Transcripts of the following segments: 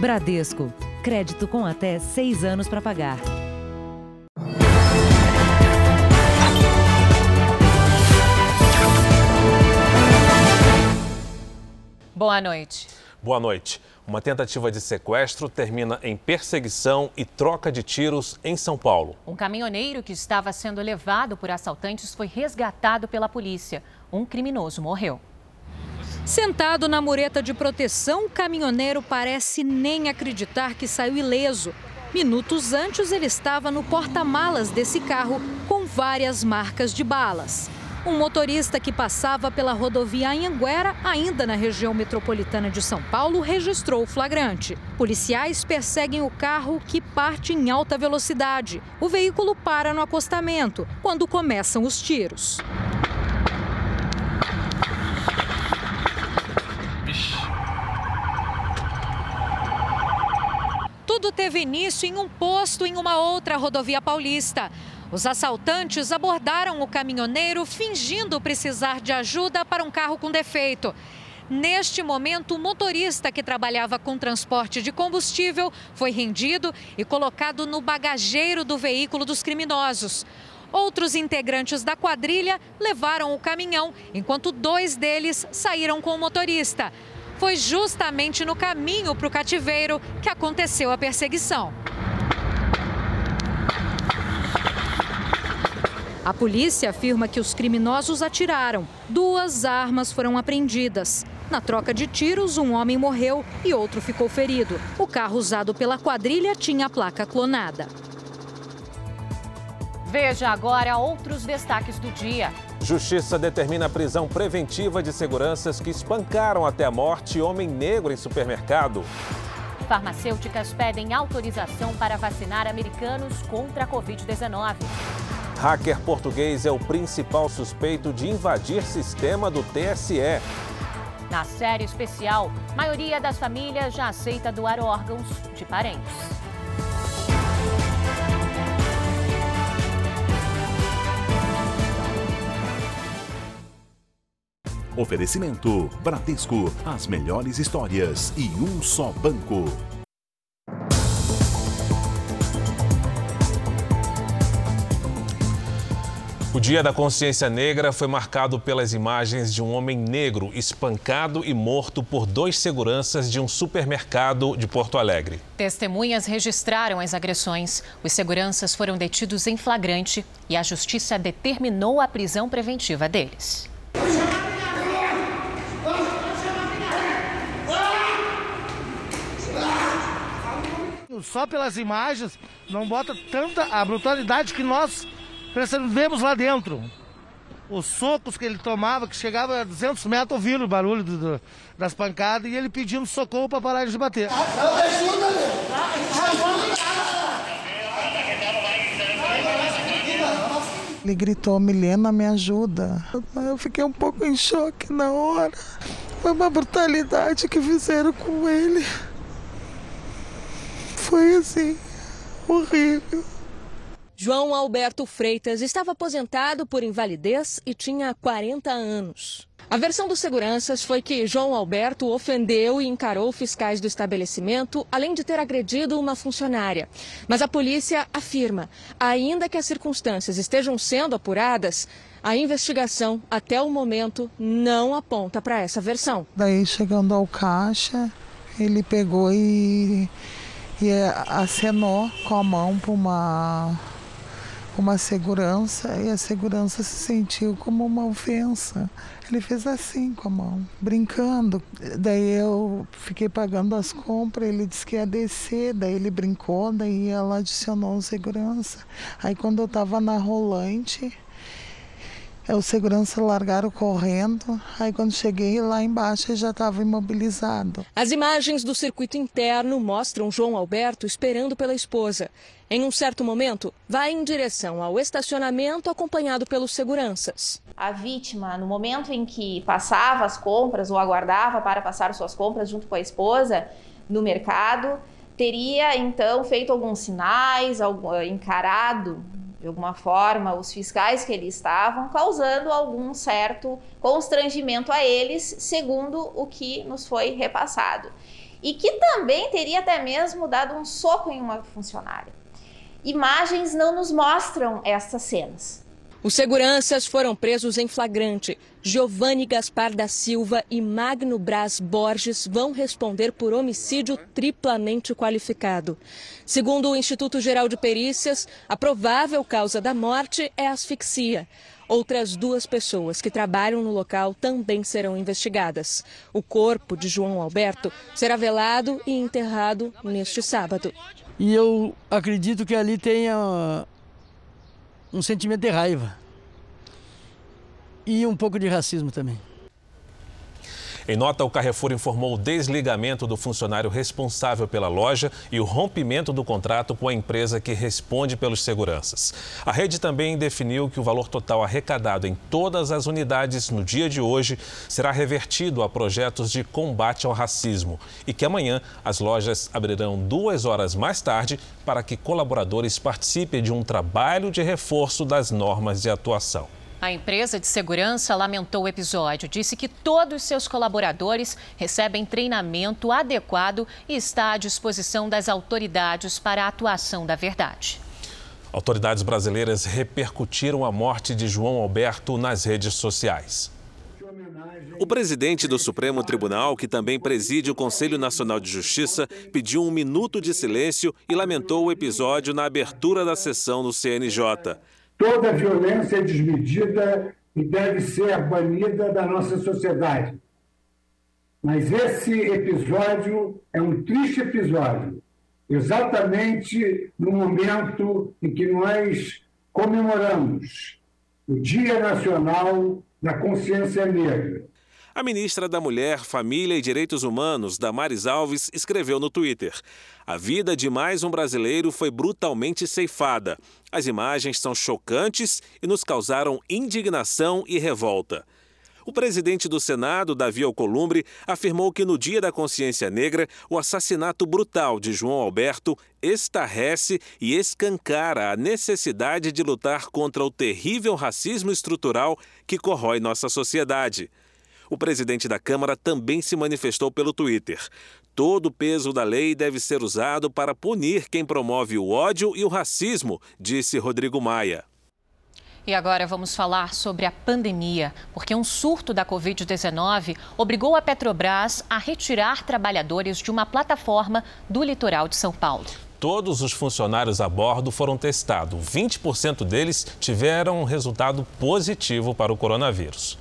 Bradesco. Crédito com até seis anos para pagar. Boa noite. Boa noite. Uma tentativa de sequestro termina em perseguição e troca de tiros em São Paulo. Um caminhoneiro que estava sendo levado por assaltantes foi resgatado pela polícia. Um criminoso morreu. Sentado na mureta de proteção, o caminhoneiro parece nem acreditar que saiu ileso. Minutos antes, ele estava no porta-malas desse carro com várias marcas de balas. Um motorista que passava pela rodovia Anhanguera, ainda na região metropolitana de São Paulo, registrou o flagrante. Policiais perseguem o carro que parte em alta velocidade. O veículo para no acostamento, quando começam os tiros. Tudo teve início em um posto em uma outra rodovia paulista. Os assaltantes abordaram o caminhoneiro fingindo precisar de ajuda para um carro com defeito. Neste momento, o motorista que trabalhava com transporte de combustível foi rendido e colocado no bagageiro do veículo dos criminosos. Outros integrantes da quadrilha levaram o caminhão, enquanto dois deles saíram com o motorista. Foi justamente no caminho para o cativeiro que aconteceu a perseguição. A polícia afirma que os criminosos atiraram. Duas armas foram apreendidas. Na troca de tiros, um homem morreu e outro ficou ferido. O carro usado pela quadrilha tinha a placa clonada. Veja agora outros destaques do dia. Justiça determina a prisão preventiva de seguranças que espancaram até a morte homem negro em supermercado. Farmacêuticas pedem autorização para vacinar americanos contra a Covid-19. Hacker português é o principal suspeito de invadir sistema do TSE. Na série especial, maioria das famílias já aceita doar órgãos de parentes. Oferecimento: Bradesco, as melhores histórias e um só banco. O Dia da Consciência Negra foi marcado pelas imagens de um homem negro espancado e morto por dois seguranças de um supermercado de Porto Alegre. Testemunhas registraram as agressões. Os seguranças foram detidos em flagrante e a justiça determinou a prisão preventiva deles. Só pelas imagens não bota tanta a brutalidade que nós vemos lá dentro. Os socos que ele tomava, que chegava a 200 metros, ouvindo o barulho do, do, das pancadas e ele pedindo socorro para parar de bater. Ele gritou, Milena, me ajuda. Eu fiquei um pouco em choque na hora. Foi uma brutalidade que fizeram com ele. Foi assim, horrível. João Alberto Freitas estava aposentado por invalidez e tinha 40 anos. A versão dos seguranças foi que João Alberto ofendeu e encarou fiscais do estabelecimento, além de ter agredido uma funcionária. Mas a polícia afirma, ainda que as circunstâncias estejam sendo apuradas, a investigação, até o momento, não aponta para essa versão. Daí, chegando ao caixa, ele pegou e, e acenou com a mão para uma uma segurança e a segurança se sentiu como uma ofensa. Ele fez assim com a mão, brincando. Daí eu fiquei pagando as compras, ele disse que ia descer, daí ele brincou, daí ela adicionou segurança. Aí quando eu estava na rolante, os segurança largaram correndo. Aí quando cheguei lá embaixo, ele já estava imobilizado. As imagens do circuito interno mostram João Alberto esperando pela esposa. Em um certo momento, vai em direção ao estacionamento acompanhado pelos seguranças. A vítima, no momento em que passava as compras ou aguardava para passar suas compras junto com a esposa no mercado, teria então feito alguns sinais, encarado de alguma forma os fiscais que ali estavam, causando algum certo constrangimento a eles, segundo o que nos foi repassado. e que também teria até mesmo dado um soco em uma funcionária. Imagens não nos mostram essas cenas. Os seguranças foram presos em flagrante. Giovanni Gaspar da Silva e Magno Braz Borges vão responder por homicídio triplamente qualificado. Segundo o Instituto Geral de Perícias, a provável causa da morte é asfixia. Outras duas pessoas que trabalham no local também serão investigadas. O corpo de João Alberto será velado e enterrado neste sábado. E eu acredito que ali tenha um sentimento de raiva e um pouco de racismo também. Em nota, o Carrefour informou o desligamento do funcionário responsável pela loja e o rompimento do contrato com a empresa que responde pelos seguranças. A rede também definiu que o valor total arrecadado em todas as unidades no dia de hoje será revertido a projetos de combate ao racismo e que amanhã as lojas abrirão duas horas mais tarde para que colaboradores participem de um trabalho de reforço das normas de atuação. A empresa de segurança lamentou o episódio, disse que todos seus colaboradores recebem treinamento adequado e está à disposição das autoridades para a atuação da verdade. Autoridades brasileiras repercutiram a morte de João Alberto nas redes sociais. O presidente do Supremo Tribunal, que também preside o Conselho Nacional de Justiça, pediu um minuto de silêncio e lamentou o episódio na abertura da sessão no CNJ. Toda violência é desmedida e deve ser banida da nossa sociedade. Mas esse episódio é um triste episódio, exatamente no momento em que nós comemoramos o Dia Nacional da Consciência Negra. A ministra da Mulher, Família e Direitos Humanos, Damares Alves, escreveu no Twitter: A vida de mais um brasileiro foi brutalmente ceifada. As imagens são chocantes e nos causaram indignação e revolta. O presidente do Senado, Davi Alcolumbre, afirmou que no Dia da Consciência Negra, o assassinato brutal de João Alberto estarrece e escancara a necessidade de lutar contra o terrível racismo estrutural que corrói nossa sociedade. O presidente da Câmara também se manifestou pelo Twitter. Todo o peso da lei deve ser usado para punir quem promove o ódio e o racismo, disse Rodrigo Maia. E agora vamos falar sobre a pandemia, porque um surto da Covid-19 obrigou a Petrobras a retirar trabalhadores de uma plataforma do litoral de São Paulo. Todos os funcionários a bordo foram testados. 20% deles tiveram um resultado positivo para o coronavírus.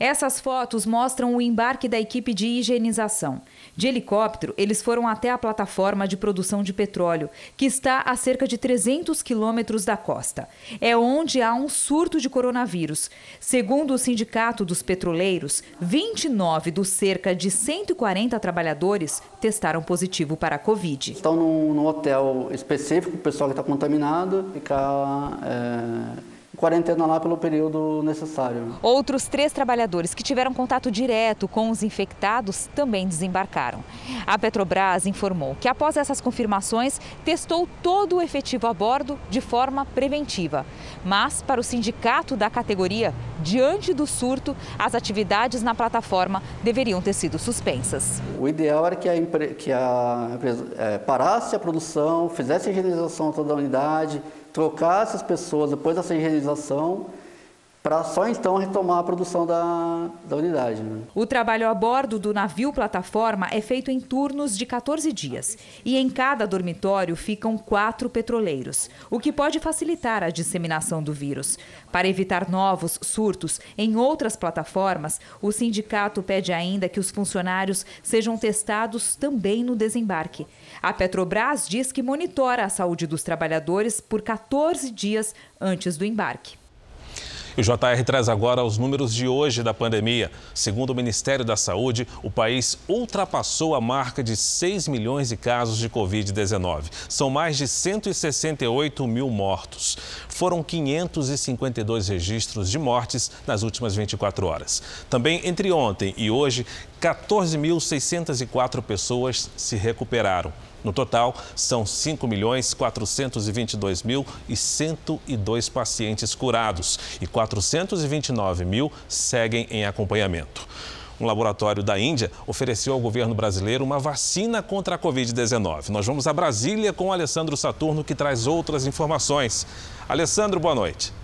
Essas fotos mostram o embarque da equipe de higienização. De helicóptero, eles foram até a plataforma de produção de petróleo, que está a cerca de 300 quilômetros da costa. É onde há um surto de coronavírus. Segundo o Sindicato dos Petroleiros, 29 dos cerca de 140 trabalhadores testaram positivo para a Covid. Estão num, hotel específico, o pessoal que está contaminado, ficar. É quarentena lá pelo período necessário. Outros três trabalhadores que tiveram contato direto com os infectados também desembarcaram. A Petrobras informou que após essas confirmações, testou todo o efetivo a bordo de forma preventiva. Mas, para o sindicato da categoria, diante do surto, as atividades na plataforma deveriam ter sido suspensas. O ideal era que a, que a empresa é, parasse a produção, fizesse a higienização toda a unidade, trocar essas pessoas depois dessa higienização para só então retomar a produção da, da unidade. Né? O trabalho a bordo do navio plataforma é feito em turnos de 14 dias e em cada dormitório ficam quatro petroleiros, o que pode facilitar a disseminação do vírus. Para evitar novos surtos em outras plataformas, o sindicato pede ainda que os funcionários sejam testados também no desembarque. A Petrobras diz que monitora a saúde dos trabalhadores por 14 dias antes do embarque. E o JR traz agora os números de hoje da pandemia. Segundo o Ministério da Saúde, o país ultrapassou a marca de 6 milhões de casos de Covid-19. São mais de 168 mil mortos. Foram 552 registros de mortes nas últimas 24 horas. Também entre ontem e hoje, 14.604 pessoas se recuperaram. No total, são 5 milhões 422 mil e 102 pacientes curados e 429 mil seguem em acompanhamento. Um laboratório da Índia ofereceu ao governo brasileiro uma vacina contra a Covid-19. Nós vamos a Brasília com o Alessandro Saturno, que traz outras informações. Alessandro, boa noite.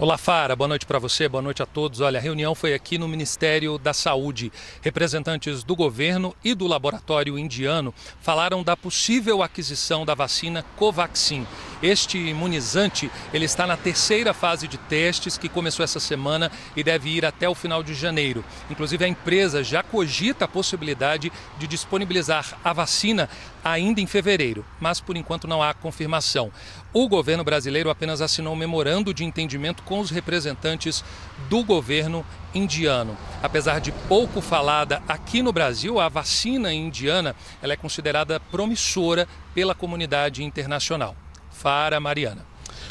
Olá, Fara. Boa noite para você, boa noite a todos. Olha, a reunião foi aqui no Ministério da Saúde. Representantes do governo e do laboratório indiano falaram da possível aquisição da vacina Covaxin. Este imunizante, ele está na terceira fase de testes que começou essa semana e deve ir até o final de janeiro. Inclusive, a empresa já cogita a possibilidade de disponibilizar a vacina ainda em fevereiro, mas por enquanto não há confirmação. O governo brasileiro apenas assinou um memorando de entendimento com os representantes do governo indiano. Apesar de pouco falada aqui no Brasil, a vacina indiana ela é considerada promissora pela comunidade internacional. Fara Mariana.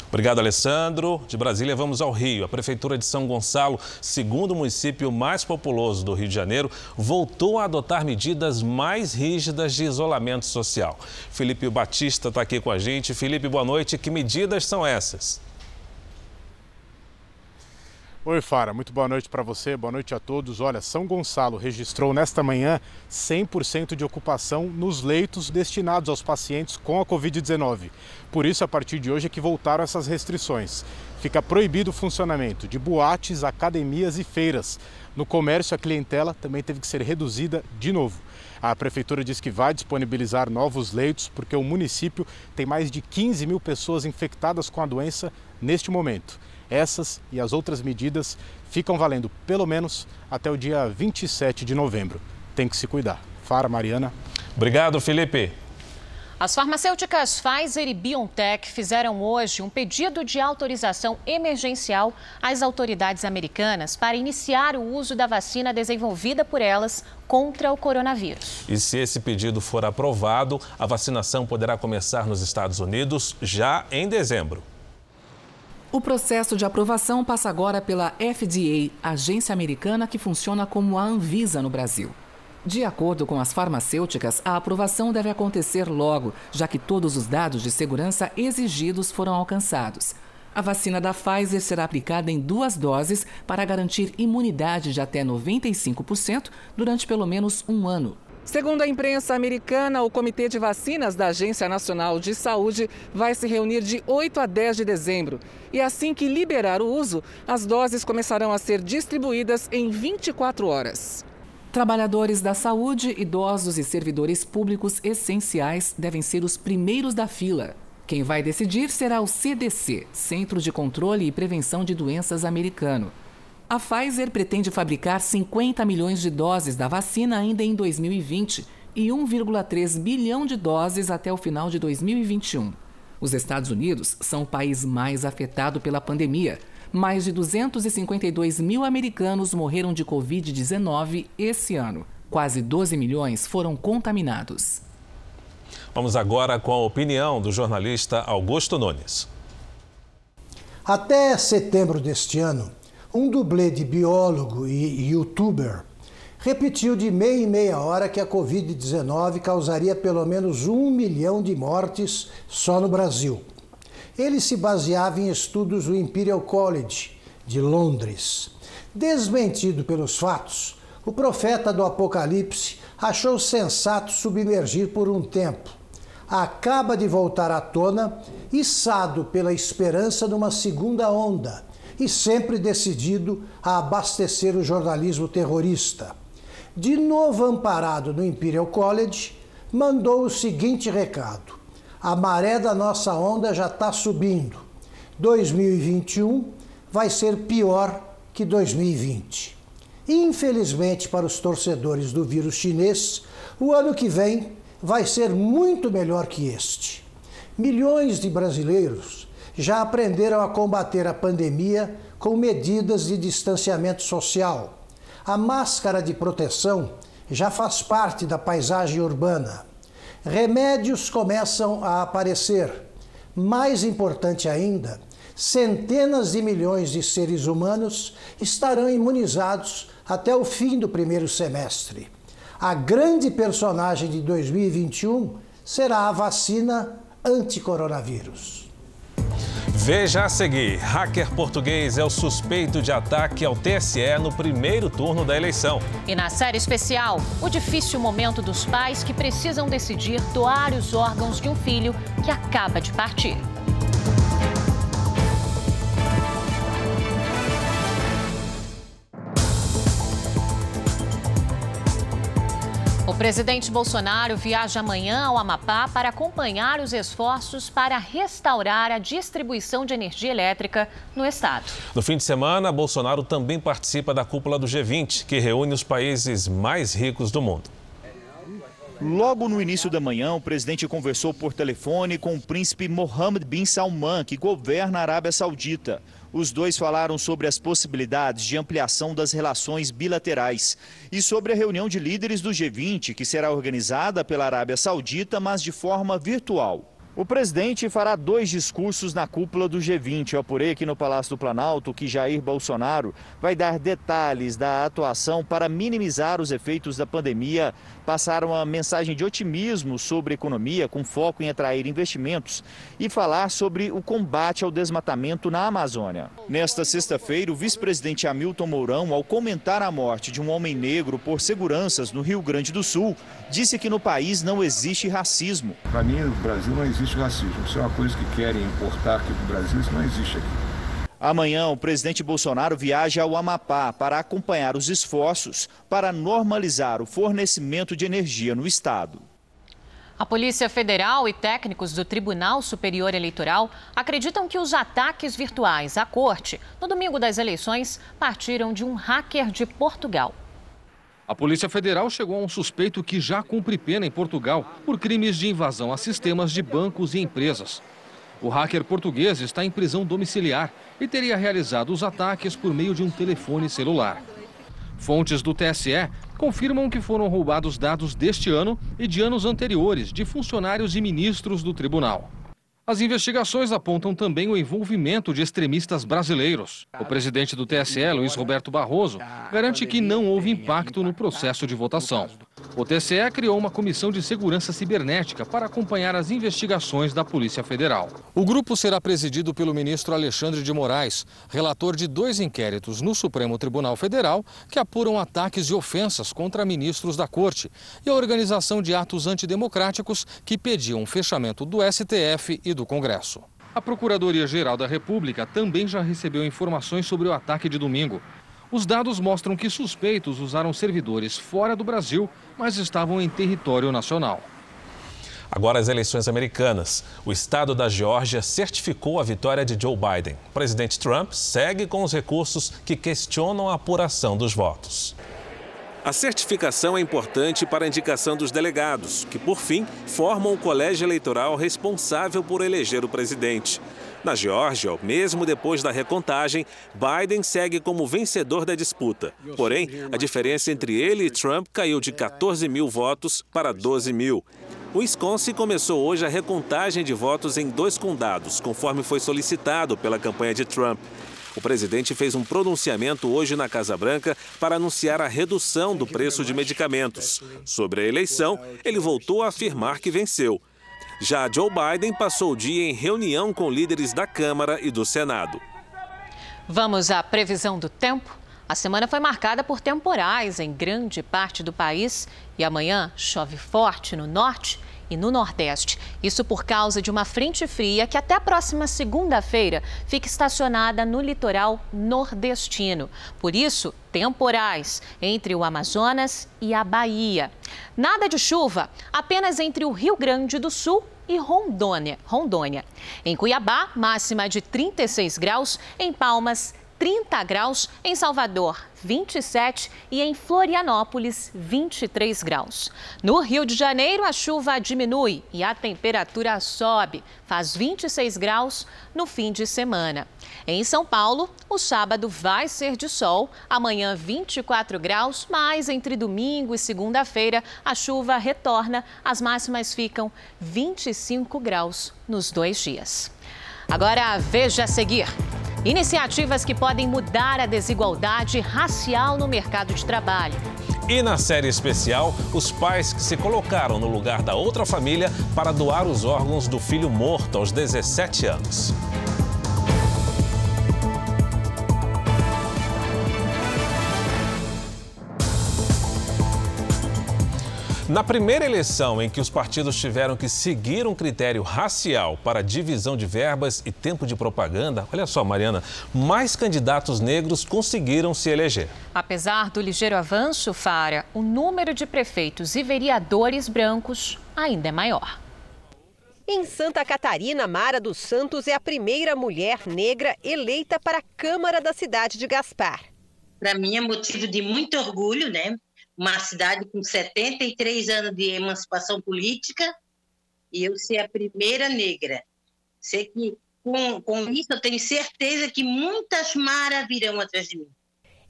Obrigado, Alessandro. De Brasília, vamos ao Rio. A Prefeitura de São Gonçalo, segundo município mais populoso do Rio de Janeiro, voltou a adotar medidas mais rígidas de isolamento social. Felipe Batista está aqui com a gente. Felipe, boa noite. Que medidas são essas? Oi, Fara, muito boa noite para você, boa noite a todos. Olha, São Gonçalo registrou nesta manhã 100% de ocupação nos leitos destinados aos pacientes com a Covid-19. Por isso, a partir de hoje é que voltaram essas restrições. Fica proibido o funcionamento de boates, academias e feiras. No comércio, a clientela também teve que ser reduzida de novo. A prefeitura diz que vai disponibilizar novos leitos porque o município tem mais de 15 mil pessoas infectadas com a doença neste momento. Essas e as outras medidas ficam valendo pelo menos até o dia 27 de novembro. Tem que se cuidar. Fara, Mariana. Obrigado, Felipe. As farmacêuticas Pfizer e BioNTech fizeram hoje um pedido de autorização emergencial às autoridades americanas para iniciar o uso da vacina desenvolvida por elas contra o coronavírus. E se esse pedido for aprovado, a vacinação poderá começar nos Estados Unidos já em dezembro. O processo de aprovação passa agora pela FDA, agência americana que funciona como a Anvisa no Brasil. De acordo com as farmacêuticas, a aprovação deve acontecer logo, já que todos os dados de segurança exigidos foram alcançados. A vacina da Pfizer será aplicada em duas doses para garantir imunidade de até 95% durante pelo menos um ano. Segundo a imprensa americana, o Comitê de Vacinas da Agência Nacional de Saúde vai se reunir de 8 a 10 de dezembro. E assim que liberar o uso, as doses começarão a ser distribuídas em 24 horas. Trabalhadores da saúde, idosos e servidores públicos essenciais devem ser os primeiros da fila. Quem vai decidir será o CDC, Centro de Controle e Prevenção de Doenças americano. A Pfizer pretende fabricar 50 milhões de doses da vacina ainda em 2020 e 1,3 bilhão de doses até o final de 2021. Os Estados Unidos são o país mais afetado pela pandemia. Mais de 252 mil americanos morreram de Covid-19 esse ano. Quase 12 milhões foram contaminados. Vamos agora com a opinião do jornalista Augusto Nunes. Até setembro deste ano, um dublê de biólogo e youtuber repetiu de meia em meia hora que a Covid-19 causaria pelo menos um milhão de mortes só no Brasil. Ele se baseava em estudos do Imperial College de Londres. Desmentido pelos fatos, o profeta do Apocalipse achou sensato submergir por um tempo. Acaba de voltar à tona, içado pela esperança de uma segunda onda e sempre decidido a abastecer o jornalismo terrorista. De novo amparado no Imperial College, mandou o seguinte recado: a maré da nossa onda já está subindo. 2021 vai ser pior que 2020. Infelizmente, para os torcedores do vírus chinês, o ano que vem vai ser muito melhor que este. Milhões de brasileiros já aprenderam a combater a pandemia com medidas de distanciamento social. A máscara de proteção já faz parte da paisagem urbana. Remédios começam a aparecer. Mais importante ainda, centenas de milhões de seres humanos estarão imunizados até o fim do primeiro semestre. A grande personagem de 2021 será a vacina anti-coronavírus. Veja a seguir: hacker português é o suspeito de ataque ao TSE no primeiro turno da eleição. E na série especial, o difícil momento dos pais que precisam decidir doar os órgãos de um filho que acaba de partir. Presidente Bolsonaro viaja amanhã ao Amapá para acompanhar os esforços para restaurar a distribuição de energia elétrica no estado. No fim de semana, Bolsonaro também participa da cúpula do G20, que reúne os países mais ricos do mundo. Logo no início da manhã, o presidente conversou por telefone com o príncipe Mohammed bin Salman, que governa a Arábia Saudita. Os dois falaram sobre as possibilidades de ampliação das relações bilaterais e sobre a reunião de líderes do G20, que será organizada pela Arábia Saudita, mas de forma virtual. O presidente fará dois discursos na cúpula do G20. Eu apurei aqui no Palácio do Planalto que Jair Bolsonaro vai dar detalhes da atuação para minimizar os efeitos da pandemia, passar uma mensagem de otimismo sobre a economia, com foco em atrair investimentos, e falar sobre o combate ao desmatamento na Amazônia. Nesta sexta-feira, o vice-presidente Hamilton Mourão, ao comentar a morte de um homem negro por seguranças no Rio Grande do Sul, disse que no país não existe racismo. Para mim, no Brasil não existe existe racismo. Isso é uma coisa que querem importar aqui para o Brasil, isso não existe aqui. Amanhã, o presidente Bolsonaro viaja ao Amapá para acompanhar os esforços para normalizar o fornecimento de energia no estado. A Polícia Federal e técnicos do Tribunal Superior Eleitoral acreditam que os ataques virtuais à corte no domingo das eleições partiram de um hacker de Portugal. A Polícia Federal chegou a um suspeito que já cumpre pena em Portugal por crimes de invasão a sistemas de bancos e empresas. O hacker português está em prisão domiciliar e teria realizado os ataques por meio de um telefone celular. Fontes do TSE confirmam que foram roubados dados deste ano e de anos anteriores de funcionários e ministros do tribunal. As investigações apontam também o envolvimento de extremistas brasileiros. O presidente do TSE, Luiz Roberto Barroso, garante que não houve impacto no processo de votação. O TCE criou uma comissão de segurança cibernética para acompanhar as investigações da Polícia Federal. O grupo será presidido pelo ministro Alexandre de Moraes, relator de dois inquéritos no Supremo Tribunal Federal que apuram ataques e ofensas contra ministros da Corte e a organização de atos antidemocráticos que pediam o fechamento do STF e do Congresso. A Procuradoria-Geral da República também já recebeu informações sobre o ataque de domingo. Os dados mostram que suspeitos usaram servidores fora do Brasil, mas estavam em território nacional. Agora as eleições americanas. O estado da Geórgia certificou a vitória de Joe Biden. O presidente Trump segue com os recursos que questionam a apuração dos votos. A certificação é importante para a indicação dos delegados, que, por fim, formam o colégio eleitoral responsável por eleger o presidente. Na Geórgia, mesmo depois da recontagem, Biden segue como vencedor da disputa. Porém, a diferença entre ele e Trump caiu de 14 mil votos para 12 mil. O Wisconsin começou hoje a recontagem de votos em dois condados, conforme foi solicitado pela campanha de Trump. O presidente fez um pronunciamento hoje na Casa Branca para anunciar a redução do preço de medicamentos. Sobre a eleição, ele voltou a afirmar que venceu. Já Joe Biden passou o dia em reunião com líderes da Câmara e do Senado. Vamos à previsão do tempo? A semana foi marcada por temporais em grande parte do país e amanhã chove forte no norte e no Nordeste. Isso por causa de uma frente fria que até a próxima segunda-feira fica estacionada no litoral nordestino. Por isso, temporais entre o Amazonas e a Bahia. Nada de chuva, apenas entre o Rio Grande do Sul e Rondônia. Rondônia. Em Cuiabá, máxima de 36 graus, em Palmas, 30 graus, em Salvador, 27 e em Florianópolis, 23 graus. No Rio de Janeiro, a chuva diminui e a temperatura sobe, faz 26 graus no fim de semana. Em São Paulo, o sábado vai ser de sol, amanhã 24 graus, mas entre domingo e segunda-feira a chuva retorna, as máximas ficam 25 graus nos dois dias. Agora veja a seguir. Iniciativas que podem mudar a desigualdade racial no mercado de trabalho. E na série especial, os pais que se colocaram no lugar da outra família para doar os órgãos do filho morto aos 17 anos. Na primeira eleição em que os partidos tiveram que seguir um critério racial para divisão de verbas e tempo de propaganda, olha só, Mariana, mais candidatos negros conseguiram se eleger. Apesar do ligeiro avanço, Fara, o número de prefeitos e vereadores brancos ainda é maior. Em Santa Catarina, Mara dos Santos é a primeira mulher negra eleita para a Câmara da cidade de Gaspar. Para mim é motivo de muito orgulho, né? Uma cidade com 73 anos de emancipação política e eu ser a primeira negra. Sei que com, com isso eu tenho certeza que muitas maras virão atrás de mim.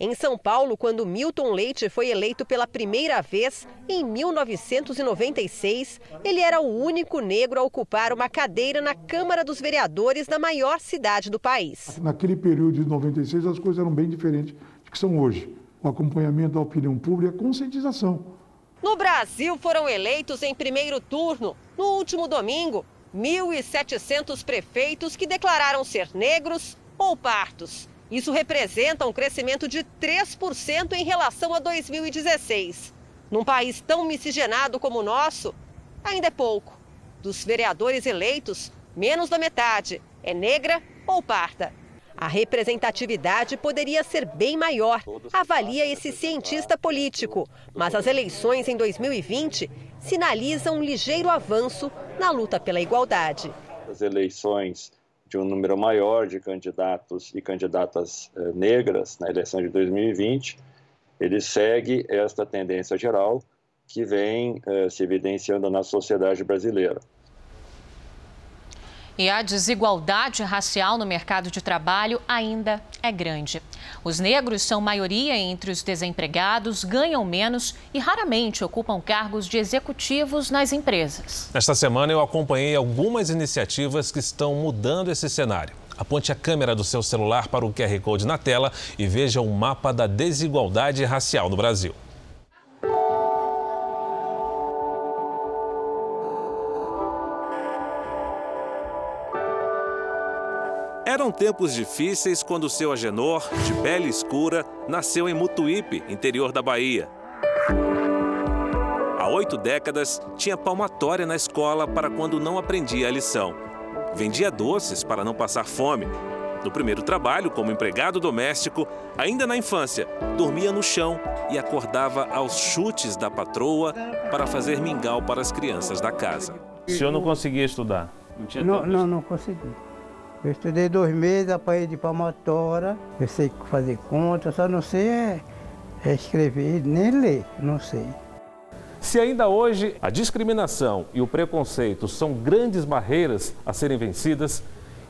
Em São Paulo, quando Milton Leite foi eleito pela primeira vez, em 1996, ele era o único negro a ocupar uma cadeira na Câmara dos Vereadores da maior cidade do país. Naquele período de 96, as coisas eram bem diferentes do que são hoje o acompanhamento da opinião pública, a conscientização. No Brasil, foram eleitos em primeiro turno, no último domingo, 1.700 prefeitos que declararam ser negros ou partos. Isso representa um crescimento de 3% em relação a 2016. Num país tão miscigenado como o nosso, ainda é pouco. Dos vereadores eleitos, menos da metade é negra ou parta. A representatividade poderia ser bem maior, avalia esse cientista político. Mas as eleições em 2020 sinalizam um ligeiro avanço na luta pela igualdade. As eleições de um número maior de candidatos e candidatas eh, negras na eleição de 2020, ele segue esta tendência geral que vem eh, se evidenciando na sociedade brasileira. E a desigualdade racial no mercado de trabalho ainda é grande. Os negros são maioria entre os desempregados, ganham menos e raramente ocupam cargos de executivos nas empresas. Nesta semana eu acompanhei algumas iniciativas que estão mudando esse cenário. Aponte a câmera do seu celular para o QR Code na tela e veja o mapa da desigualdade racial no Brasil. Tempos difíceis quando seu Agenor, de pele escura, nasceu em Mutuípe, interior da Bahia. Há oito décadas, tinha palmatória na escola para quando não aprendia a lição. Vendia doces para não passar fome. No primeiro trabalho, como empregado doméstico, ainda na infância, dormia no chão e acordava aos chutes da patroa para fazer mingau para as crianças da casa. O senhor não conseguia estudar? Não, não, não, não consegui. Eu estudei dois meses, apanhei de palmatória, eu sei fazer conta, só não sei é, é escrever, nem ler, não sei. Se ainda hoje a discriminação e o preconceito são grandes barreiras a serem vencidas,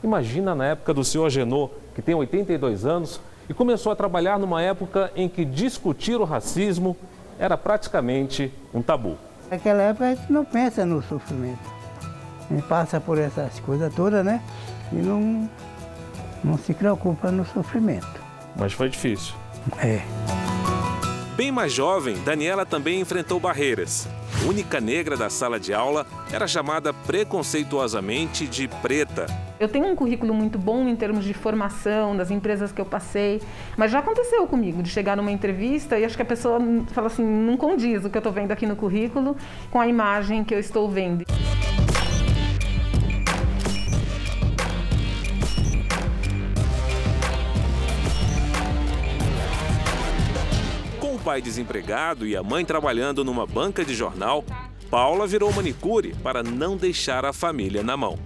imagina na época do senhor Agenor, que tem 82 anos e começou a trabalhar numa época em que discutir o racismo era praticamente um tabu. Naquela época a gente não pensa no sofrimento. A gente passa por essas coisas todas, né? E não, não se preocupa no sofrimento. Mas foi difícil. É. Bem mais jovem, Daniela também enfrentou barreiras. Única negra da sala de aula, era chamada preconceituosamente de preta. Eu tenho um currículo muito bom em termos de formação, das empresas que eu passei, mas já aconteceu comigo de chegar numa entrevista e acho que a pessoa fala assim: não condiz o que eu estou vendo aqui no currículo com a imagem que eu estou vendo. Pai desempregado e a mãe trabalhando numa banca de jornal, Paula virou manicure para não deixar a família na mão.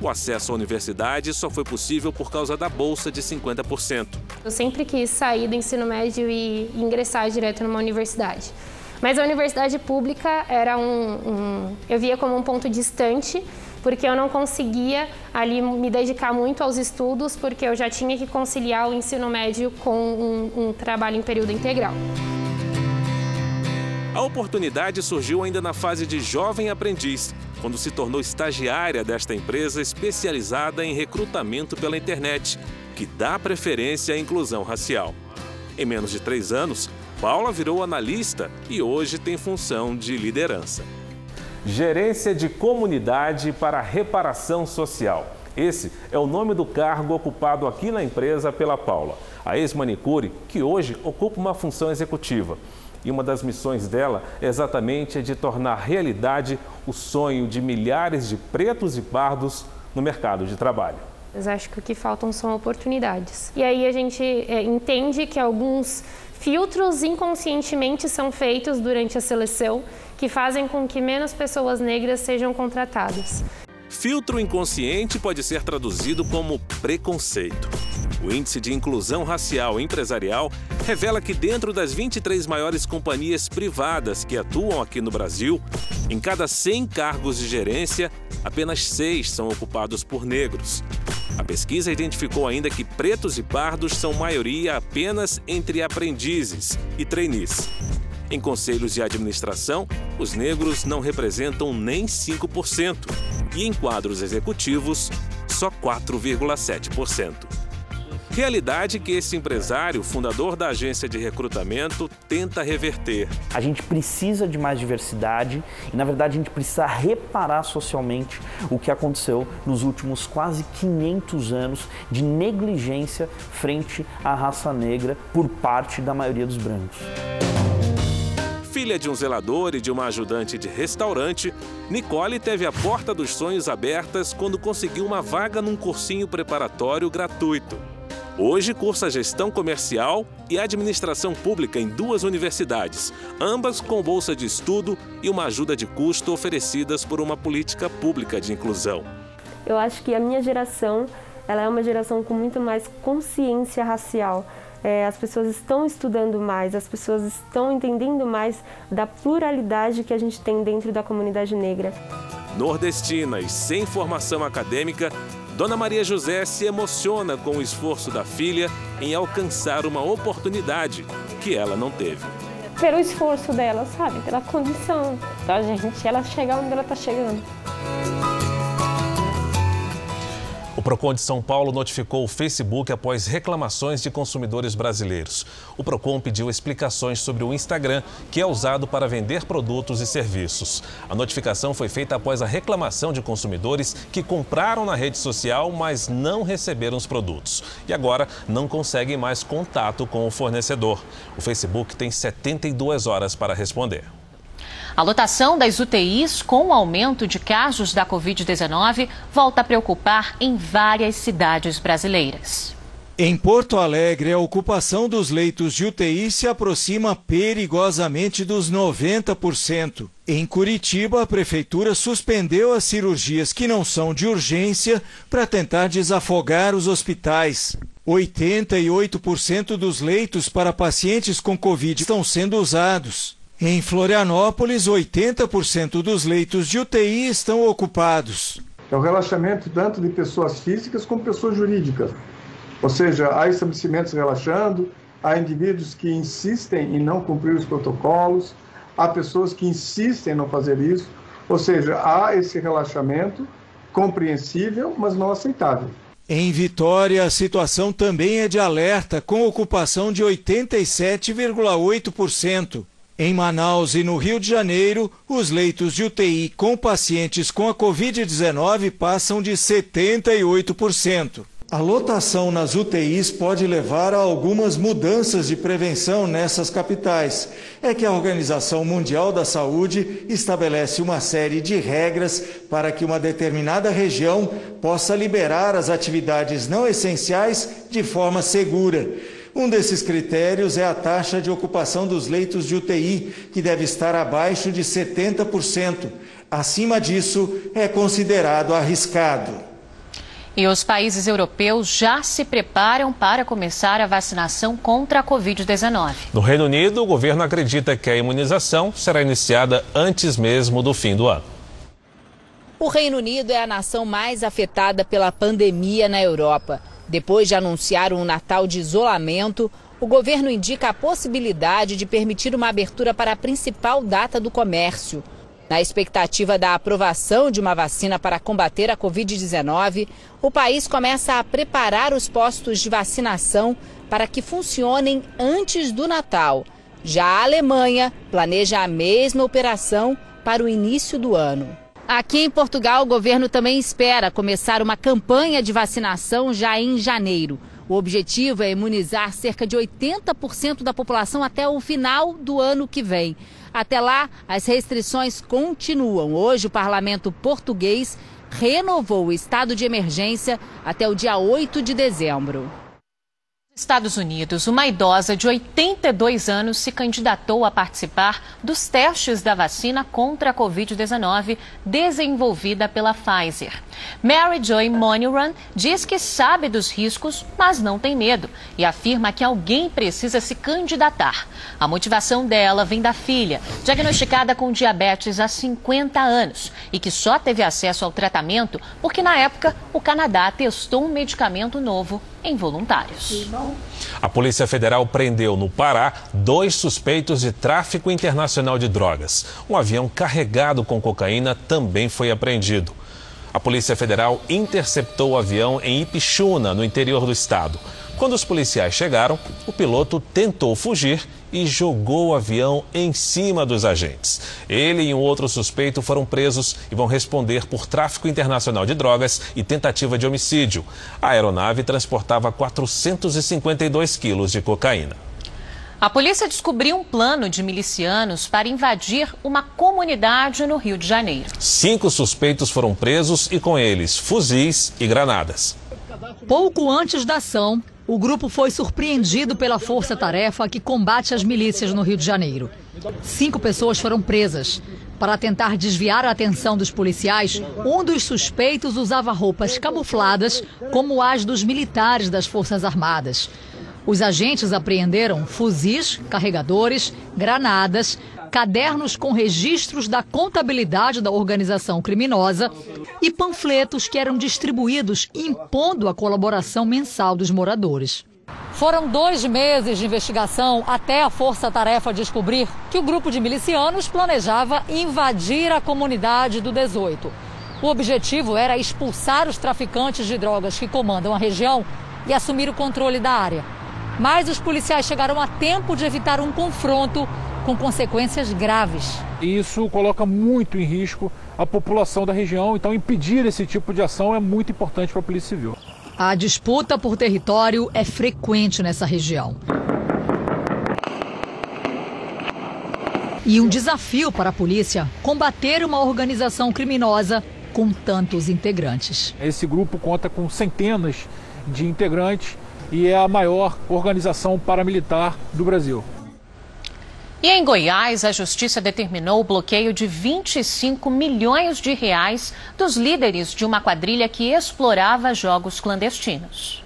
O acesso à universidade só foi possível por causa da bolsa de 50%. Eu sempre quis sair do ensino médio e ingressar direto numa universidade. Mas a universidade pública era um, um eu via como um ponto distante, porque eu não conseguia ali me dedicar muito aos estudos, porque eu já tinha que conciliar o ensino médio com um, um trabalho em período integral. A oportunidade surgiu ainda na fase de jovem aprendiz, quando se tornou estagiária desta empresa especializada em recrutamento pela internet, que dá preferência à inclusão racial. Em menos de três anos, Paula virou analista e hoje tem função de liderança. Gerência de Comunidade para Reparação Social. Esse é o nome do cargo ocupado aqui na empresa pela Paula, a ex-manicure que hoje ocupa uma função executiva. E uma das missões dela é exatamente a de tornar realidade o sonho de milhares de pretos e pardos no mercado de trabalho. Mas acho que o que faltam são oportunidades. E aí a gente é, entende que alguns filtros inconscientemente são feitos durante a seleção que fazem com que menos pessoas negras sejam contratadas. Filtro inconsciente pode ser traduzido como preconceito. O Índice de Inclusão Racial Empresarial revela que, dentro das 23 maiores companhias privadas que atuam aqui no Brasil, em cada 100 cargos de gerência, apenas 6 são ocupados por negros. A pesquisa identificou ainda que pretos e pardos são maioria apenas entre aprendizes e trainees. Em conselhos de administração, os negros não representam nem 5%, e em quadros executivos, só 4,7%. Realidade que esse empresário, fundador da agência de recrutamento, tenta reverter. A gente precisa de mais diversidade e, na verdade, a gente precisa reparar socialmente o que aconteceu nos últimos quase 500 anos de negligência frente à raça negra por parte da maioria dos brancos. Filha de um zelador e de uma ajudante de restaurante, Nicole teve a porta dos sonhos abertas quando conseguiu uma vaga num cursinho preparatório gratuito. Hoje cursa gestão comercial e administração pública em duas universidades, ambas com bolsa de estudo e uma ajuda de custo oferecidas por uma política pública de inclusão. Eu acho que a minha geração ela é uma geração com muito mais consciência racial. É, as pessoas estão estudando mais, as pessoas estão entendendo mais da pluralidade que a gente tem dentro da comunidade negra. Nordestina e sem formação acadêmica, Dona Maria José se emociona com o esforço da filha em alcançar uma oportunidade que ela não teve. Pelo esforço dela, sabe? Pela condição da gente, ela chegar onde ela está chegando. Procon de São Paulo notificou o Facebook após reclamações de consumidores brasileiros. O Procon pediu explicações sobre o Instagram, que é usado para vender produtos e serviços. A notificação foi feita após a reclamação de consumidores que compraram na rede social, mas não receberam os produtos. E agora não conseguem mais contato com o fornecedor. O Facebook tem 72 horas para responder. A lotação das UTIs, com o aumento de casos da Covid-19, volta a preocupar em várias cidades brasileiras. Em Porto Alegre, a ocupação dos leitos de UTI se aproxima perigosamente dos 90%. Em Curitiba, a prefeitura suspendeu as cirurgias que não são de urgência para tentar desafogar os hospitais. 88% dos leitos para pacientes com Covid estão sendo usados. Em Florianópolis, 80% dos leitos de UTI estão ocupados. É o relaxamento tanto de pessoas físicas como pessoas jurídicas. Ou seja, há estabelecimentos relaxando, há indivíduos que insistem em não cumprir os protocolos, há pessoas que insistem em não fazer isso. Ou seja, há esse relaxamento compreensível, mas não aceitável. Em Vitória, a situação também é de alerta, com ocupação de 87,8%. Em Manaus e no Rio de Janeiro, os leitos de UTI com pacientes com a Covid-19 passam de 78%. A lotação nas UTIs pode levar a algumas mudanças de prevenção nessas capitais. É que a Organização Mundial da Saúde estabelece uma série de regras para que uma determinada região possa liberar as atividades não essenciais de forma segura. Um desses critérios é a taxa de ocupação dos leitos de UTI, que deve estar abaixo de 70%. Acima disso, é considerado arriscado. E os países europeus já se preparam para começar a vacinação contra a Covid-19. No Reino Unido, o governo acredita que a imunização será iniciada antes mesmo do fim do ano. O Reino Unido é a nação mais afetada pela pandemia na Europa. Depois de anunciar um Natal de isolamento, o governo indica a possibilidade de permitir uma abertura para a principal data do comércio. Na expectativa da aprovação de uma vacina para combater a Covid-19, o país começa a preparar os postos de vacinação para que funcionem antes do Natal. Já a Alemanha planeja a mesma operação para o início do ano. Aqui em Portugal, o governo também espera começar uma campanha de vacinação já em janeiro. O objetivo é imunizar cerca de 80% da população até o final do ano que vem. Até lá, as restrições continuam. Hoje, o parlamento português renovou o estado de emergência até o dia 8 de dezembro. Estados Unidos, uma idosa de 82 anos se candidatou a participar dos testes da vacina contra a Covid-19 desenvolvida pela Pfizer. Mary Joy Moneyran diz que sabe dos riscos, mas não tem medo e afirma que alguém precisa se candidatar. A motivação dela vem da filha, diagnosticada com diabetes há 50 anos e que só teve acesso ao tratamento porque, na época, o Canadá testou um medicamento novo em voluntários. A Polícia Federal prendeu no Pará dois suspeitos de tráfico internacional de drogas. Um avião carregado com cocaína também foi apreendido. A Polícia Federal interceptou o avião em Ipixuna, no interior do estado. Quando os policiais chegaram, o piloto tentou fugir e jogou o avião em cima dos agentes. Ele e um outro suspeito foram presos e vão responder por tráfico internacional de drogas e tentativa de homicídio. A aeronave transportava 452 quilos de cocaína. A polícia descobriu um plano de milicianos para invadir uma comunidade no Rio de Janeiro. Cinco suspeitos foram presos e com eles fuzis e granadas. Pouco antes da ação, o grupo foi surpreendido pela força-tarefa que combate as milícias no Rio de Janeiro. Cinco pessoas foram presas. Para tentar desviar a atenção dos policiais, um dos suspeitos usava roupas camufladas, como as dos militares das Forças Armadas. Os agentes apreenderam fuzis, carregadores, granadas, cadernos com registros da contabilidade da organização criminosa e panfletos que eram distribuídos impondo a colaboração mensal dos moradores. Foram dois meses de investigação até a Força Tarefa descobrir que o grupo de milicianos planejava invadir a comunidade do 18. O objetivo era expulsar os traficantes de drogas que comandam a região e assumir o controle da área. Mas os policiais chegaram a tempo de evitar um confronto com consequências graves. Isso coloca muito em risco a população da região, então impedir esse tipo de ação é muito importante para a Polícia Civil. A disputa por território é frequente nessa região. E um desafio para a polícia combater uma organização criminosa com tantos integrantes. Esse grupo conta com centenas de integrantes e é a maior organização paramilitar do Brasil. E em Goiás, a justiça determinou o bloqueio de 25 milhões de reais dos líderes de uma quadrilha que explorava jogos clandestinos.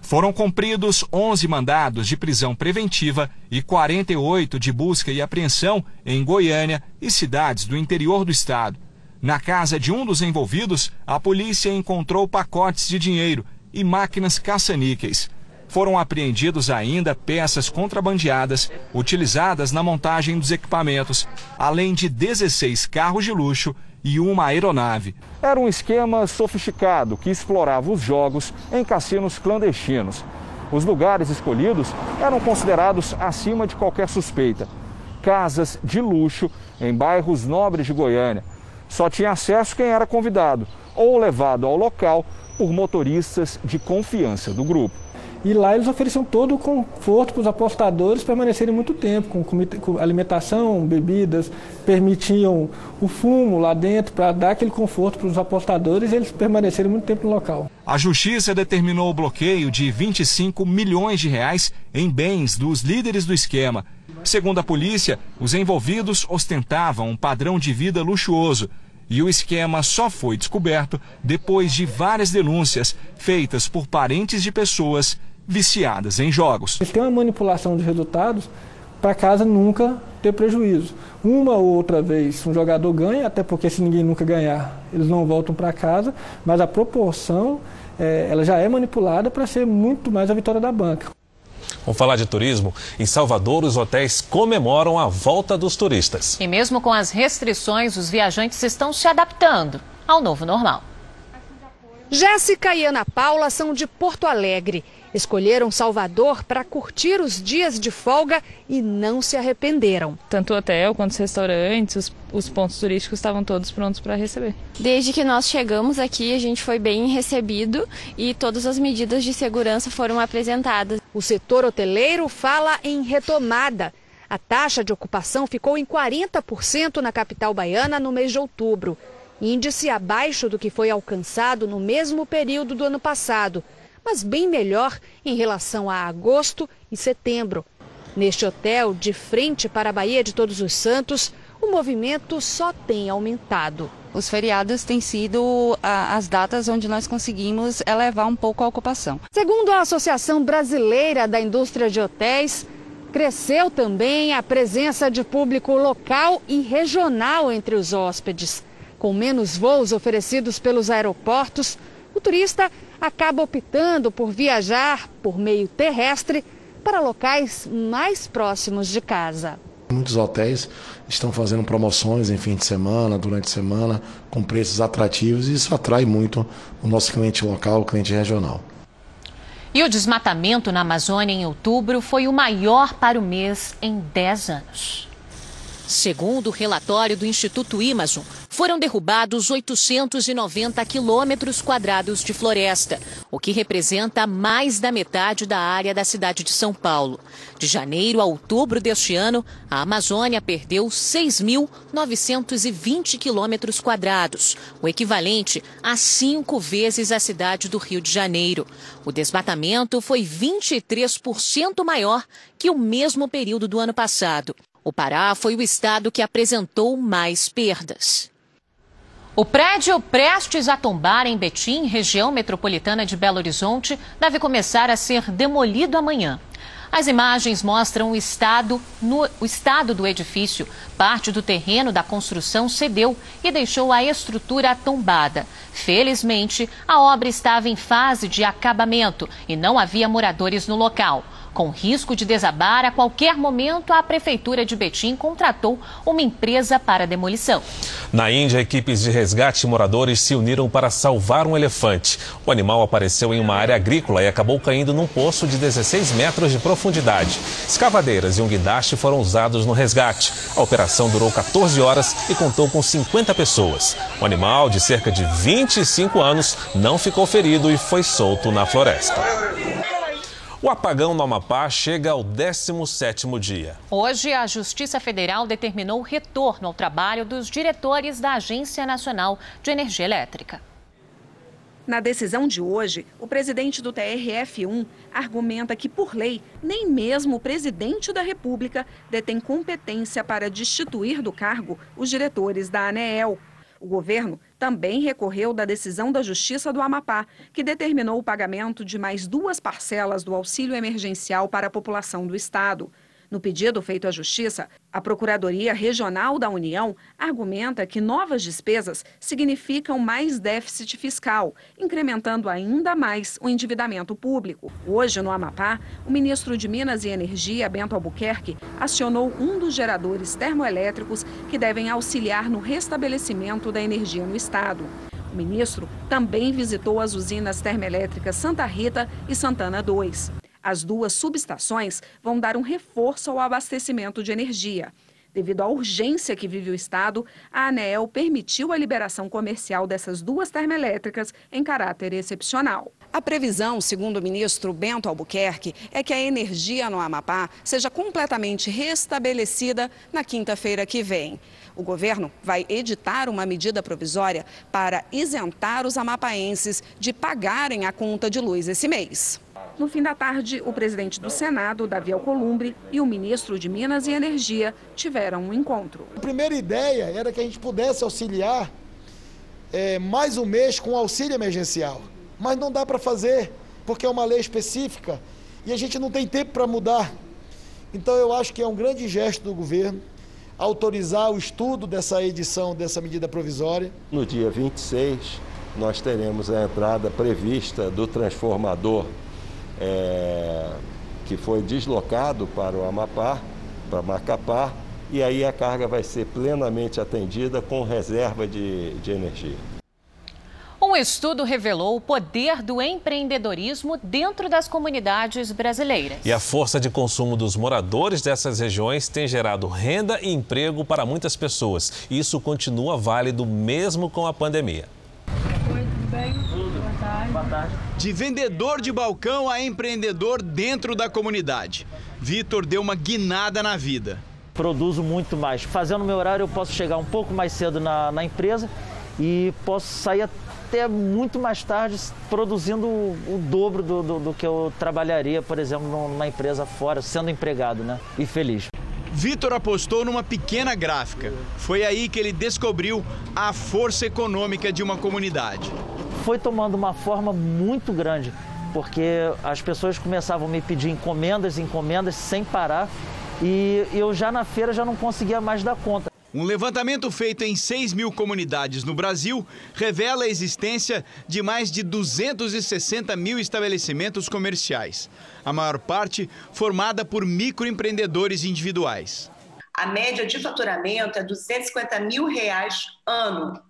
Foram cumpridos 11 mandados de prisão preventiva e 48 de busca e apreensão em Goiânia e cidades do interior do estado. Na casa de um dos envolvidos, a polícia encontrou pacotes de dinheiro e máquinas caça-níqueis foram apreendidos ainda peças contrabandeadas utilizadas na montagem dos equipamentos, além de 16 carros de luxo e uma aeronave. Era um esquema sofisticado que explorava os jogos em cassinos clandestinos. Os lugares escolhidos eram considerados acima de qualquer suspeita. Casas de luxo em bairros nobres de Goiânia. Só tinha acesso quem era convidado ou levado ao local por motoristas de confiança do grupo. E lá eles ofereciam todo o conforto para os apostadores permanecerem muito tempo, com, com alimentação, bebidas, permitiam o fumo lá dentro para dar aquele conforto para os apostadores e eles permanecerem muito tempo no local. A justiça determinou o bloqueio de 25 milhões de reais em bens dos líderes do esquema. Segundo a polícia, os envolvidos ostentavam um padrão de vida luxuoso e o esquema só foi descoberto depois de várias denúncias feitas por parentes de pessoas viciadas em jogos. Eles têm uma manipulação de resultados para casa nunca ter prejuízo. Uma ou outra vez um jogador ganha, até porque se ninguém nunca ganhar, eles não voltam para casa, mas a proporção é, ela já é manipulada para ser muito mais a vitória da banca. Vamos falar de turismo? Em Salvador, os hotéis comemoram a volta dos turistas. E mesmo com as restrições, os viajantes estão se adaptando ao novo normal. Jéssica e Ana Paula são de Porto Alegre. Escolheram Salvador para curtir os dias de folga e não se arrependeram. Tanto o hotel quanto os restaurantes, os, os pontos turísticos estavam todos prontos para receber. Desde que nós chegamos aqui, a gente foi bem recebido e todas as medidas de segurança foram apresentadas. O setor hoteleiro fala em retomada. A taxa de ocupação ficou em 40% na capital baiana no mês de outubro índice abaixo do que foi alcançado no mesmo período do ano passado, mas bem melhor em relação a agosto e setembro. Neste hotel, de frente para a Baía de Todos os Santos, o movimento só tem aumentado. Os feriados têm sido as datas onde nós conseguimos elevar um pouco a ocupação. Segundo a Associação Brasileira da Indústria de Hotéis, cresceu também a presença de público local e regional entre os hóspedes. Com menos voos oferecidos pelos aeroportos, o turista acaba optando por viajar por meio terrestre para locais mais próximos de casa. Muitos hotéis estão fazendo promoções em fim de semana, durante a semana, com preços atrativos e isso atrai muito o nosso cliente local, o cliente regional. E o desmatamento na Amazônia em outubro foi o maior para o mês em 10 anos. Segundo o relatório do Instituto Amazon, foram derrubados 890 quilômetros quadrados de floresta, o que representa mais da metade da área da cidade de São Paulo. De janeiro a outubro deste ano, a Amazônia perdeu 6.920 quilômetros quadrados, o equivalente a cinco vezes a cidade do Rio de Janeiro. O desmatamento foi 23% maior que o mesmo período do ano passado. O Pará foi o estado que apresentou mais perdas. O prédio prestes a tombar em Betim, região metropolitana de Belo Horizonte, deve começar a ser demolido amanhã. As imagens mostram o estado, no, o estado do edifício. Parte do terreno da construção cedeu e deixou a estrutura tombada. Felizmente, a obra estava em fase de acabamento e não havia moradores no local. Com risco de desabar a qualquer momento, a Prefeitura de Betim contratou uma empresa para demolição. Na Índia, equipes de resgate e moradores se uniram para salvar um elefante. O animal apareceu em uma área agrícola e acabou caindo num poço de 16 metros de profundidade. Escavadeiras e um guindaste foram usados no resgate. A operação durou 14 horas e contou com 50 pessoas. O animal, de cerca de 25 anos, não ficou ferido e foi solto na floresta. O apagão no Amapá chega ao 17º dia. Hoje, a Justiça Federal determinou o retorno ao trabalho dos diretores da Agência Nacional de Energia Elétrica. Na decisão de hoje, o presidente do TRF1 argumenta que, por lei, nem mesmo o presidente da República detém competência para destituir do cargo os diretores da ANEEL. O governo também recorreu da decisão da Justiça do Amapá, que determinou o pagamento de mais duas parcelas do auxílio emergencial para a população do estado. No pedido feito à Justiça, a Procuradoria Regional da União argumenta que novas despesas significam mais déficit fiscal, incrementando ainda mais o endividamento público. Hoje, no Amapá, o ministro de Minas e Energia, Bento Albuquerque, acionou um dos geradores termoelétricos que devem auxiliar no restabelecimento da energia no estado. O ministro também visitou as usinas termoelétricas Santa Rita e Santana 2. As duas subestações vão dar um reforço ao abastecimento de energia. Devido à urgência que vive o Estado, a ANEEL permitiu a liberação comercial dessas duas termoelétricas em caráter excepcional. A previsão, segundo o ministro Bento Albuquerque, é que a energia no Amapá seja completamente restabelecida na quinta-feira que vem. O governo vai editar uma medida provisória para isentar os amapaenses de pagarem a conta de luz esse mês. No fim da tarde, o presidente do Senado, Davi Alcolumbre, e o ministro de Minas e Energia tiveram um encontro. A primeira ideia era que a gente pudesse auxiliar é, mais um mês com auxílio emergencial. Mas não dá para fazer, porque é uma lei específica e a gente não tem tempo para mudar. Então eu acho que é um grande gesto do governo autorizar o estudo dessa edição dessa medida provisória. No dia 26, nós teremos a entrada prevista do transformador é, que foi deslocado para o Amapá, para Macapá, e aí a carga vai ser plenamente atendida com reserva de, de energia. Um estudo revelou o poder do empreendedorismo dentro das comunidades brasileiras. E a força de consumo dos moradores dessas regiões tem gerado renda e emprego para muitas pessoas. Isso continua válido mesmo com a pandemia. Oi, tudo bem? Tudo. De vendedor de balcão a empreendedor dentro da comunidade. Vitor deu uma guinada na vida. Produzo muito mais. Fazendo meu horário, eu posso chegar um pouco mais cedo na, na empresa e posso sair até muito mais tarde produzindo o, o dobro do, do, do, que eu trabalharia, por exemplo, numa empresa fora, sendo empregado, né? E feliz. Vitor apostou numa pequena gráfica. Foi aí que ele descobriu a força econômica de uma comunidade. Foi tomando uma forma muito grande, porque as pessoas começavam a me pedir encomendas, encomendas sem parar, e eu já na feira já não conseguia mais dar conta. Um levantamento feito em 6 mil comunidades no Brasil revela a existência de mais de 260 mil estabelecimentos comerciais, a maior parte formada por microempreendedores individuais. A média de faturamento é 250 mil reais ano.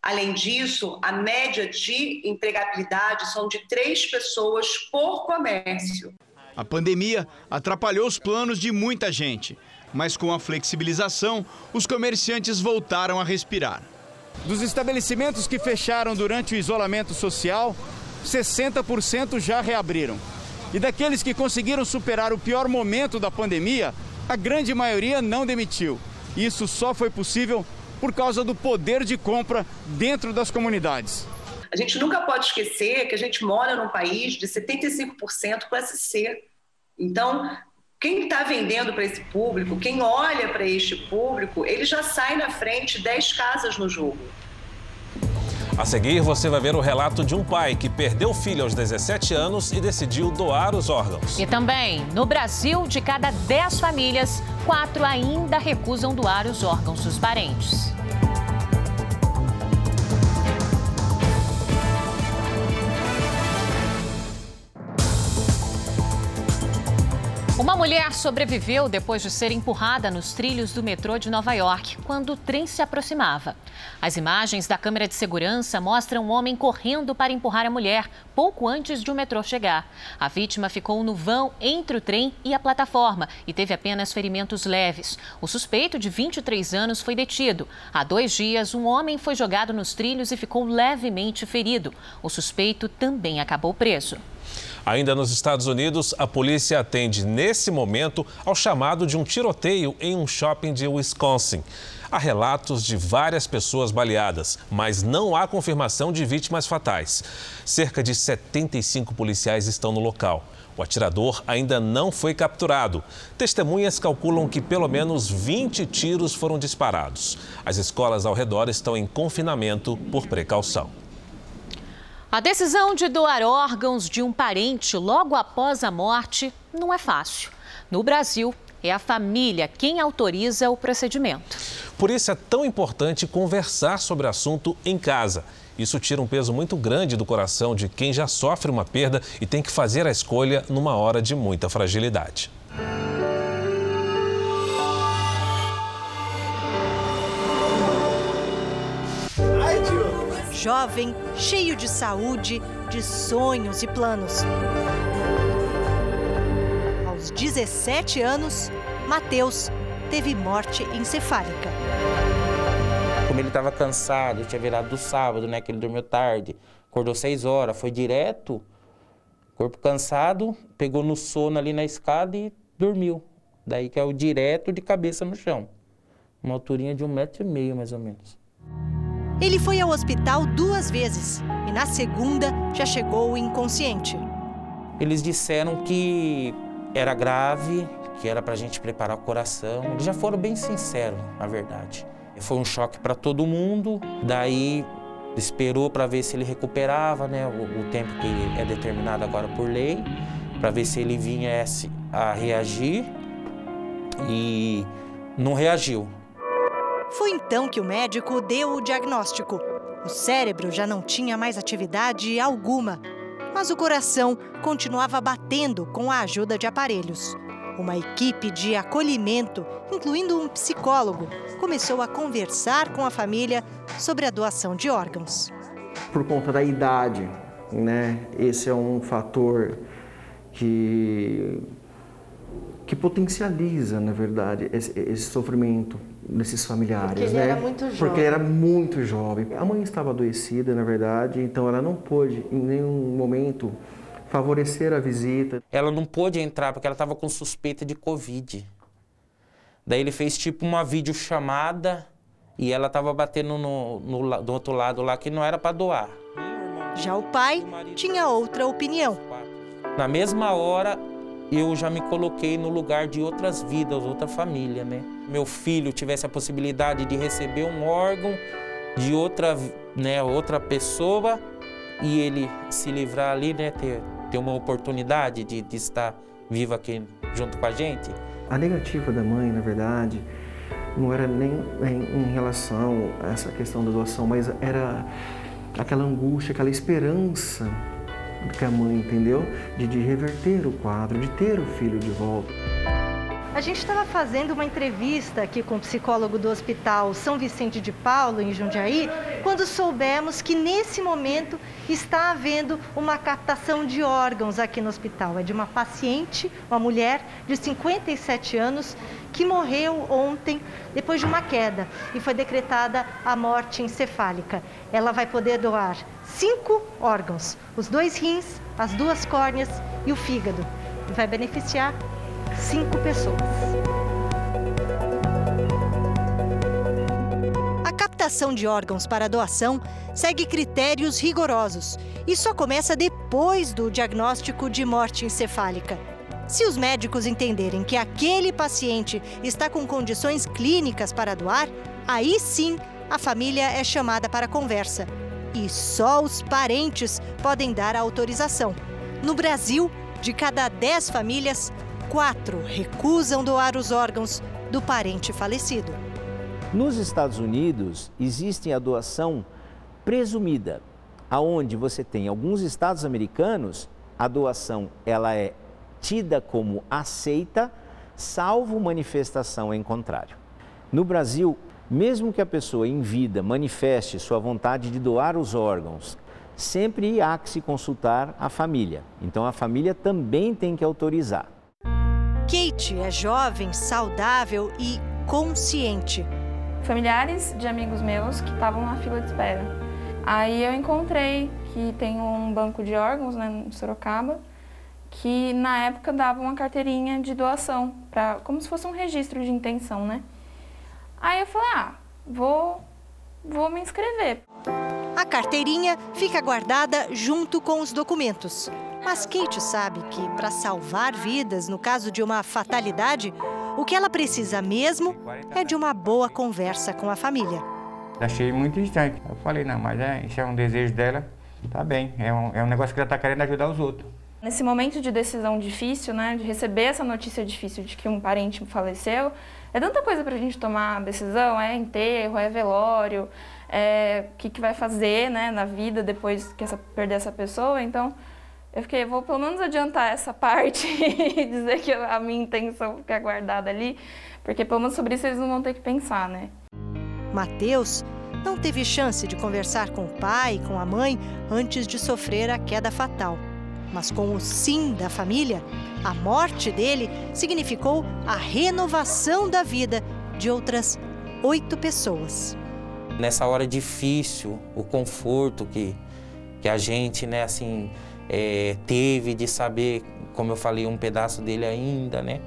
Além disso, a média de empregabilidade são de três pessoas por comércio. A pandemia atrapalhou os planos de muita gente mas com a flexibilização, os comerciantes voltaram a respirar. Dos estabelecimentos que fecharam durante o isolamento social, 60% já reabriram. E daqueles que conseguiram superar o pior momento da pandemia, a grande maioria não demitiu. Isso só foi possível por causa do poder de compra dentro das comunidades. A gente nunca pode esquecer que a gente mora num país de 75% classe C. Então, quem está vendendo para esse público, quem olha para este público, ele já sai na frente 10 casas no jogo. A seguir, você vai ver o relato de um pai que perdeu o filho aos 17 anos e decidiu doar os órgãos. E também, no Brasil, de cada 10 famílias, quatro ainda recusam doar os órgãos dos parentes. Uma mulher sobreviveu depois de ser empurrada nos trilhos do metrô de Nova York, quando o trem se aproximava. As imagens da câmera de segurança mostram um homem correndo para empurrar a mulher, pouco antes de o metrô chegar. A vítima ficou no vão entre o trem e a plataforma e teve apenas ferimentos leves. O suspeito, de 23 anos, foi detido. Há dois dias, um homem foi jogado nos trilhos e ficou levemente ferido. O suspeito também acabou preso. Ainda nos Estados Unidos, a polícia atende nesse momento ao chamado de um tiroteio em um shopping de Wisconsin. Há relatos de várias pessoas baleadas, mas não há confirmação de vítimas fatais. Cerca de 75 policiais estão no local. O atirador ainda não foi capturado. Testemunhas calculam que pelo menos 20 tiros foram disparados. As escolas ao redor estão em confinamento por precaução. A decisão de doar órgãos de um parente logo após a morte não é fácil. No Brasil, é a família quem autoriza o procedimento. Por isso é tão importante conversar sobre o assunto em casa. Isso tira um peso muito grande do coração de quem já sofre uma perda e tem que fazer a escolha numa hora de muita fragilidade. Jovem, cheio de saúde, de sonhos e planos. Aos 17 anos, Mateus teve morte encefálica. Como ele estava cansado, tinha virado do sábado, né? Que ele dormiu tarde, acordou 6 horas, foi direto, corpo cansado, pegou no sono ali na escada e dormiu. Daí que é o direto de cabeça no chão. Uma alturinha de um metro e meio, mais ou menos. Ele foi ao hospital duas vezes e na segunda já chegou inconsciente. Eles disseram que era grave, que era para a gente preparar o coração. Eles já foram bem sinceros, na verdade. Foi um choque para todo mundo. Daí esperou para ver se ele recuperava, né, o, o, tempo que é determinado agora por lei, para ver se ele vinha a reagir e não reagiu. Foi então que o médico deu o diagnóstico. O cérebro já não tinha mais atividade alguma, mas o coração continuava batendo com a ajuda de aparelhos. Uma equipe de acolhimento, incluindo um psicólogo, começou a conversar com a família sobre a doação de órgãos. por conta da idade, né? Esse é um fator que que potencializa, na verdade, esse, esse sofrimento desses familiares, Porque ele né? era muito jovem. Porque ele era muito jovem. A mãe estava adoecida, na verdade, então ela não pôde em nenhum momento favorecer a visita. Ela não pôde entrar porque ela estava com suspeita de Covid. Daí ele fez tipo uma videochamada e ela estava batendo no, no, do outro lado lá que não era para doar. Já o pai tinha outra opinião. Na mesma hora, eu já me coloquei no lugar de outras vidas, outra família, né? Meu filho tivesse a possibilidade de receber um órgão de outra, né, outra pessoa e ele se livrar ali, né, ter, ter uma oportunidade de, de estar vivo aqui junto com a gente. A negativa da mãe, na verdade, não era nem em, relação a essa questão da doação, mas era aquela angústia, aquela esperança que a mãe entendeu de, de reverter o quadro, de ter o filho de volta. A gente estava fazendo uma entrevista aqui com o psicólogo do Hospital São Vicente de Paulo, em Jundiaí, quando soubemos que nesse momento está havendo uma captação de órgãos aqui no hospital. É de uma paciente, uma mulher de 57 anos, que morreu ontem depois de uma queda e foi decretada a morte encefálica. Ela vai poder doar cinco órgãos: os dois rins, as duas córneas e o fígado. E vai beneficiar cinco pessoas. A captação de órgãos para doação segue critérios rigorosos e só começa depois do diagnóstico de morte encefálica. Se os médicos entenderem que aquele paciente está com condições clínicas para doar, aí sim a família é chamada para conversa. E só os parentes podem dar a autorização. No Brasil, de cada 10 famílias, quatro recusam doar os órgãos do parente falecido. Nos Estados Unidos, existe a doação presumida, aonde você tem alguns estados americanos, a doação ela é tida como aceita, salvo manifestação em contrário. No Brasil, mesmo que a pessoa em vida manifeste sua vontade de doar os órgãos, sempre há que se consultar a família. Então a família também tem que autorizar. Kate é jovem, saudável e consciente. Familiares de amigos meus que estavam na fila de espera. Aí eu encontrei que tem um banco de órgãos né, em Sorocaba que na época dava uma carteirinha de doação, pra, como se fosse um registro de intenção, né? Aí eu falei, ah, vou, vou me inscrever. A carteirinha fica guardada junto com os documentos. Mas Kate sabe que para salvar vidas no caso de uma fatalidade, o que ela precisa mesmo é de uma boa conversa com a família. Achei muito distante. Eu falei, não, mas é, isso é um desejo dela, tá bem. É um, é um negócio que ela tá querendo ajudar os outros. Nesse momento de decisão difícil, né, de receber essa notícia difícil de que um parente faleceu, é tanta coisa para a gente tomar decisão, é enterro, é velório, é o que, que vai fazer, né, na vida depois que essa, perder essa pessoa. Então, eu fiquei, vou pelo menos adiantar essa parte e dizer que a minha intenção fica guardada ali, porque pelo menos sobre isso eles não vão ter que pensar, né? Mateus não teve chance de conversar com o pai com a mãe antes de sofrer a queda fatal. Mas com o sim da família, a morte dele significou a renovação da vida de outras oito pessoas. Nessa hora difícil, o conforto que, que a gente, né, assim, é, teve de saber, como eu falei, um pedaço dele ainda, né?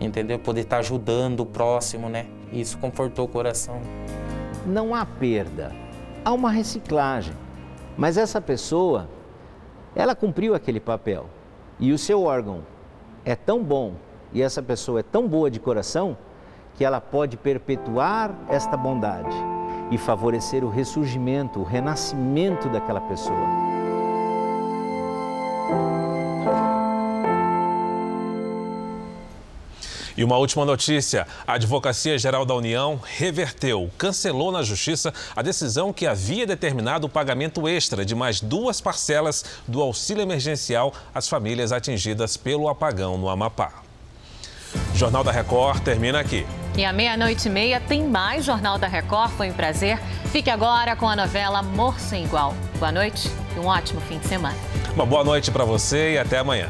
Entendeu? Poder estar ajudando o próximo, né? Isso confortou o coração. Não há perda, há uma reciclagem. Mas essa pessoa, ela cumpriu aquele papel. E o seu órgão é tão bom e essa pessoa é tão boa de coração que ela pode perpetuar esta bondade e favorecer o ressurgimento, o renascimento daquela pessoa. E uma última notícia: a Advocacia Geral da União reverteu, cancelou na Justiça a decisão que havia determinado o pagamento extra de mais duas parcelas do auxílio emergencial às famílias atingidas pelo apagão no Amapá. O Jornal da Record termina aqui. E à meia-noite e meia tem mais Jornal da Record. Foi um prazer. Fique agora com a novela Amor Sem Igual. Boa noite e um ótimo fim de semana. Uma boa noite para você e até amanhã.